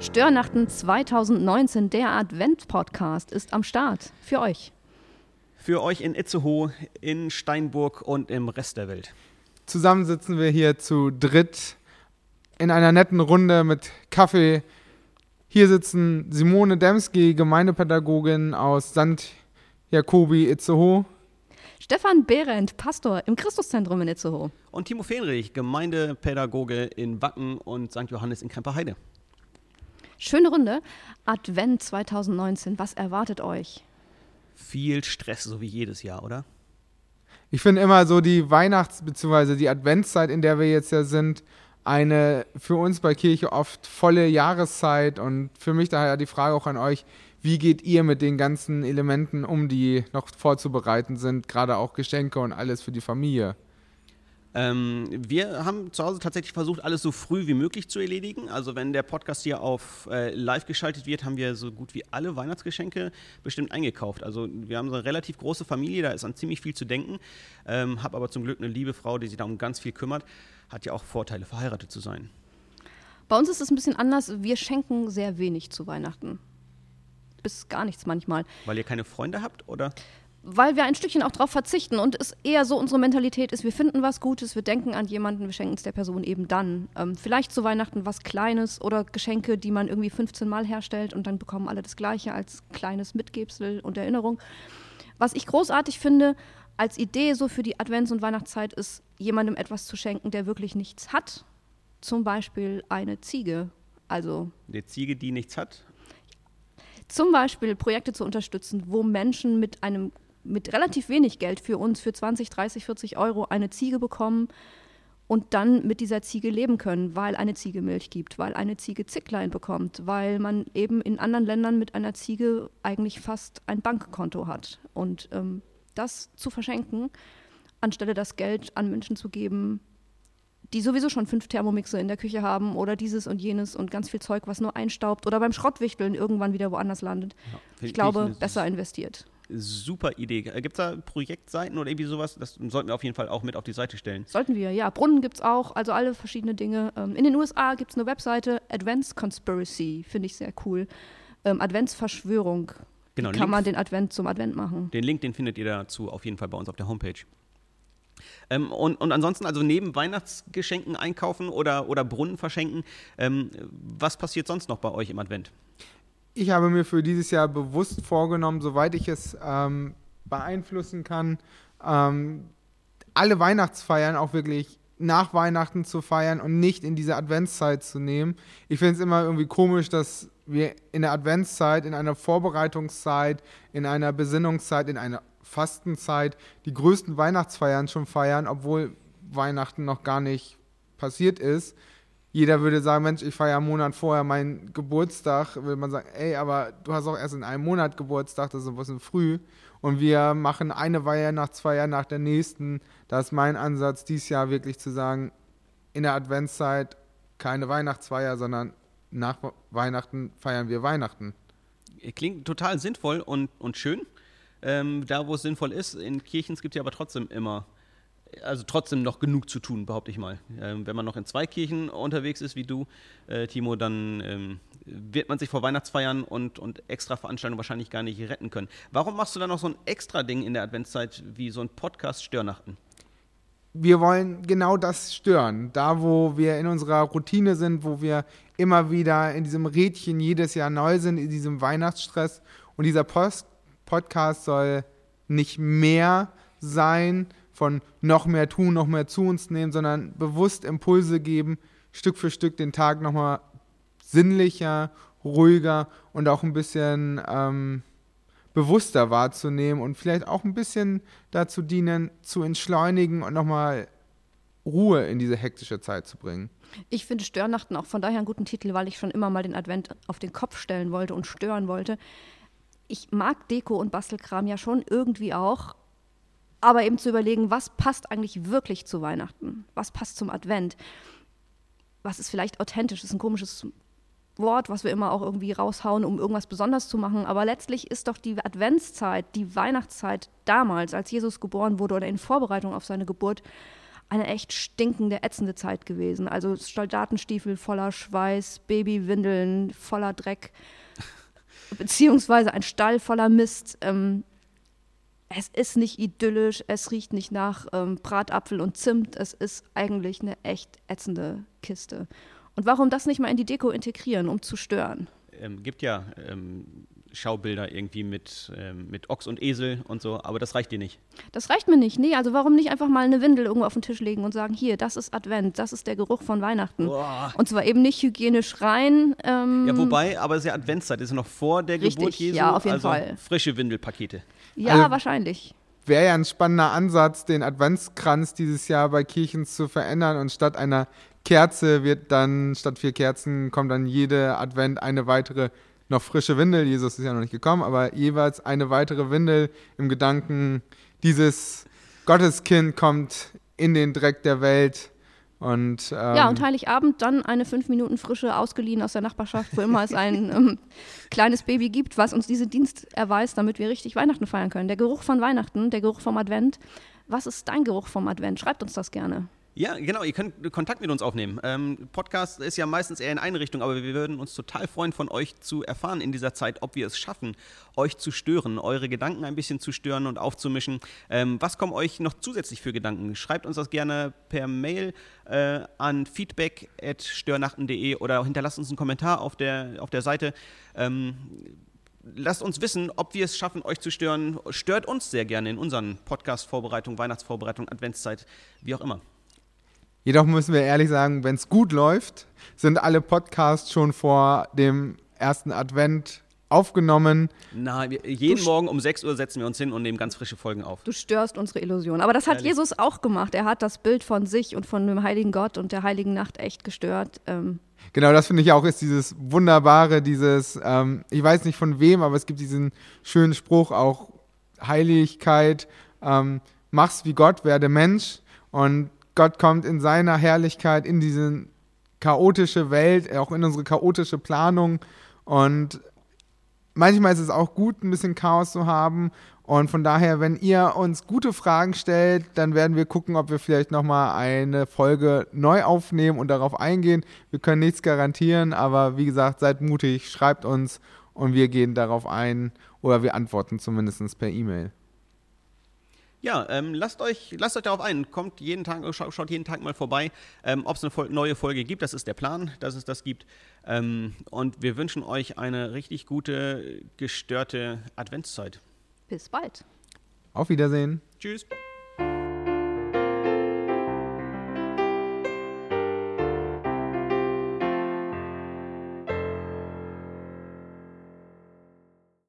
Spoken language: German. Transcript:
Störnachten 2019, der Advent-Podcast, ist am Start. Für euch. Für euch in Itzehoe, in Steinburg und im Rest der Welt. Zusammen sitzen wir hier zu dritt in einer netten Runde mit Kaffee. Hier sitzen Simone Demski, Gemeindepädagogin aus St. Jakobi, Itzehoe. Stefan Behrendt, Pastor im Christuszentrum in Itzehoe. Und Timo Fenrich, Gemeindepädagoge in Wacken und St. Johannes in Kremperheide. Schöne Runde. Advent 2019, was erwartet euch? Viel Stress, so wie jedes Jahr, oder? Ich finde immer so die Weihnachts- bzw. die Adventszeit, in der wir jetzt ja sind, eine für uns bei Kirche oft volle Jahreszeit und für mich daher die Frage auch an euch, wie geht ihr mit den ganzen Elementen um, die noch vorzubereiten sind, gerade auch Geschenke und alles für die Familie? Ähm, wir haben zu Hause tatsächlich versucht, alles so früh wie möglich zu erledigen. Also wenn der Podcast hier auf äh, live geschaltet wird, haben wir so gut wie alle Weihnachtsgeschenke bestimmt eingekauft. Also wir haben so eine relativ große Familie, da ist an ziemlich viel zu denken. Ähm, habe aber zum Glück eine liebe Frau, die sich da um ganz viel kümmert. Hat ja auch Vorteile, verheiratet zu sein. Bei uns ist es ein bisschen anders. Wir schenken sehr wenig zu Weihnachten. Bis gar nichts manchmal. Weil ihr keine Freunde habt, oder? Weil wir ein Stückchen auch darauf verzichten und es eher so unsere Mentalität ist, wir finden was Gutes, wir denken an jemanden, wir schenken es der Person eben dann. Ähm, vielleicht zu Weihnachten was Kleines oder Geschenke, die man irgendwie 15 Mal herstellt und dann bekommen alle das Gleiche als kleines Mitgebsel und Erinnerung. Was ich großartig finde als Idee so für die Advents- und Weihnachtszeit ist, jemandem etwas zu schenken, der wirklich nichts hat. Zum Beispiel eine Ziege. Also eine Ziege, die nichts hat? Zum Beispiel Projekte zu unterstützen, wo Menschen mit einem mit relativ wenig Geld für uns, für 20, 30, 40 Euro eine Ziege bekommen und dann mit dieser Ziege leben können, weil eine Ziege Milch gibt, weil eine Ziege Zicklein bekommt, weil man eben in anderen Ländern mit einer Ziege eigentlich fast ein Bankkonto hat. Und ähm, das zu verschenken, anstelle das Geld an Menschen zu geben, die sowieso schon fünf Thermomixe in der Küche haben oder dieses und jenes und ganz viel Zeug, was nur einstaubt oder beim Schrottwichteln irgendwann wieder woanders landet. Ja, ich glaube, besser investiert super Idee. Gibt es da Projektseiten oder irgendwie sowas? Das sollten wir auf jeden Fall auch mit auf die Seite stellen. Sollten wir, ja. Brunnen gibt es auch, also alle verschiedene Dinge. Ähm, in den USA gibt es eine Webseite, Advents Conspiracy, finde ich sehr cool. Ähm, Adventsverschwörung. Genau, kann Link, man den Advent zum Advent machen. Den Link, den findet ihr dazu auf jeden Fall bei uns auf der Homepage. Ähm, und, und ansonsten, also neben Weihnachtsgeschenken einkaufen oder, oder Brunnen verschenken, ähm, was passiert sonst noch bei euch im Advent? Ich habe mir für dieses Jahr bewusst vorgenommen, soweit ich es ähm, beeinflussen kann, ähm, alle Weihnachtsfeiern auch wirklich nach Weihnachten zu feiern und nicht in diese Adventszeit zu nehmen. Ich finde es immer irgendwie komisch, dass wir in der Adventszeit, in einer Vorbereitungszeit, in einer Besinnungszeit, in einer Fastenzeit die größten Weihnachtsfeiern schon feiern, obwohl Weihnachten noch gar nicht passiert ist jeder würde sagen, Mensch, ich feiere einen Monat vorher meinen Geburtstag, würde man sagen, ey, aber du hast auch erst in einem Monat Geburtstag, das ist ein bisschen früh. Und wir machen eine Weihe nach zwei Jahren nach der nächsten. Da ist mein Ansatz, dieses Jahr wirklich zu sagen, in der Adventszeit keine Weihnachtsfeier, sondern nach Weihnachten feiern wir Weihnachten. Klingt total sinnvoll und, und schön. Ähm, da, wo es sinnvoll ist, in Kirchen gibt es ja aber trotzdem immer also trotzdem noch genug zu tun, behaupte ich mal. Ähm, wenn man noch in zwei Kirchen unterwegs ist wie du, äh, Timo, dann ähm, wird man sich vor Weihnachtsfeiern und, und extra Veranstaltungen wahrscheinlich gar nicht retten können. Warum machst du dann noch so ein extra Ding in der Adventszeit wie so ein Podcast Störnachten? Wir wollen genau das stören. Da, wo wir in unserer Routine sind, wo wir immer wieder in diesem Rädchen jedes Jahr neu sind, in diesem Weihnachtsstress. Und dieser Post Podcast soll nicht mehr sein, von noch mehr tun, noch mehr zu uns nehmen, sondern bewusst Impulse geben, Stück für Stück den Tag nochmal sinnlicher, ruhiger und auch ein bisschen ähm, bewusster wahrzunehmen und vielleicht auch ein bisschen dazu dienen, zu entschleunigen und nochmal Ruhe in diese hektische Zeit zu bringen. Ich finde Störnachten auch von daher einen guten Titel, weil ich schon immer mal den Advent auf den Kopf stellen wollte und stören wollte. Ich mag Deko und Bastelkram ja schon irgendwie auch, aber eben zu überlegen, was passt eigentlich wirklich zu Weihnachten? Was passt zum Advent? Was ist vielleicht authentisch? Das ist ein komisches Wort, was wir immer auch irgendwie raushauen, um irgendwas besonders zu machen. Aber letztlich ist doch die Adventszeit, die Weihnachtszeit damals, als Jesus geboren wurde oder in Vorbereitung auf seine Geburt, eine echt stinkende, ätzende Zeit gewesen. Also Soldatenstiefel voller Schweiß, Babywindeln voller Dreck, beziehungsweise ein Stall voller Mist. Ähm, es ist nicht idyllisch, es riecht nicht nach ähm, Bratapfel und Zimt, es ist eigentlich eine echt ätzende Kiste. Und warum das nicht mal in die Deko integrieren, um zu stören? Ähm, gibt ja ähm, Schaubilder irgendwie mit, ähm, mit Ochs und Esel und so, aber das reicht dir nicht. Das reicht mir nicht, nee. Also warum nicht einfach mal eine Windel irgendwo auf den Tisch legen und sagen, hier, das ist Advent, das ist der Geruch von Weihnachten. Boah. Und zwar eben nicht hygienisch rein. Ähm, Ja, wobei, aber es ist ja Adventszeit, ist ja noch vor der Richtig, Geburt Jesu. ja, auf jeden also Fall. Frische Windelpakete. Ja, also- wahrscheinlich. Wäre ja ein spannender Ansatz, den Adventskranz dieses Jahr bei Kirchen zu verändern und statt einer Kerze wird dann, statt vier Kerzen, kommt dann jede Advent eine weitere noch frische Windel. Jesus ist ja noch nicht gekommen, aber jeweils eine weitere Windel im Gedanken, dieses Gotteskind kommt in den Dreck der Welt und, ähm, ja, und Heiligabend dann eine fünf Minuten frische ausgeliehen aus der Nachbarschaft, wo immer es ein ähm, kleines Baby gibt, was uns diesen Dienst erweist, damit wir richtig Weihnachten feiern können. Der Geruch von Weihnachten, der Geruch vom Advent. Was ist dein Geruch vom Advent? Schreibt uns das gerne. Ja, genau, ihr könnt Kontakt mit uns aufnehmen. Ähm, Podcast ist ja meistens eher in Einrichtung, aber wir würden uns total freuen, von euch zu erfahren in dieser Zeit, ob wir es schaffen, euch zu stören, eure Gedanken ein bisschen zu stören und aufzumischen. Ähm, was kommen euch noch zusätzlich für Gedanken? Schreibt uns das gerne per Mail äh, an feedback.störnachten.de oder hinterlasst uns einen Kommentar auf der, auf der Seite. Ähm, lasst uns wissen, ob wir es schaffen, euch zu stören. Stört uns sehr gerne in unseren Podcast-Vorbereitungen, Weihnachtsvorbereitungen, Adventszeit, wie auch immer. Jedoch müssen wir ehrlich sagen, wenn es gut läuft, sind alle Podcasts schon vor dem ersten Advent aufgenommen. Na, wir, jeden Morgen um 6 Uhr setzen wir uns hin und nehmen ganz frische Folgen auf. Du störst unsere Illusion. Aber das hat Ehrlich. Jesus auch gemacht. Er hat das Bild von sich und von dem heiligen Gott und der heiligen Nacht echt gestört. Ähm, Genau, das finde ich auch ist dieses wunderbare, dieses, ähm, ich weiß nicht von wem, aber es gibt diesen schönen Spruch auch Heiligkeit, ähm, mach's wie Gott, werde Mensch und Gott kommt in seiner Herrlichkeit in diese chaotische Welt, auch in unsere chaotische Planung und manchmal ist es auch gut, ein bisschen Chaos zu haben. Und von daher, wenn ihr uns gute Fragen stellt, dann werden wir gucken, ob wir vielleicht nochmal eine Folge neu aufnehmen und darauf eingehen. Wir können nichts garantieren, aber wie gesagt, seid mutig, schreibt uns und wir gehen darauf ein oder wir antworten zumindest per E-Mail. Ja, ähm, lasst, euch, lasst euch darauf ein. Kommt jeden Tag, schaut, schaut jeden Tag mal vorbei, ähm, ob es eine Fol neue Folge gibt. Das ist der Plan, dass es das gibt. Ähm, und wir wünschen euch eine richtig gute, gestörte Adventszeit. bis bald. Auf Wiedersehen. Tschüss.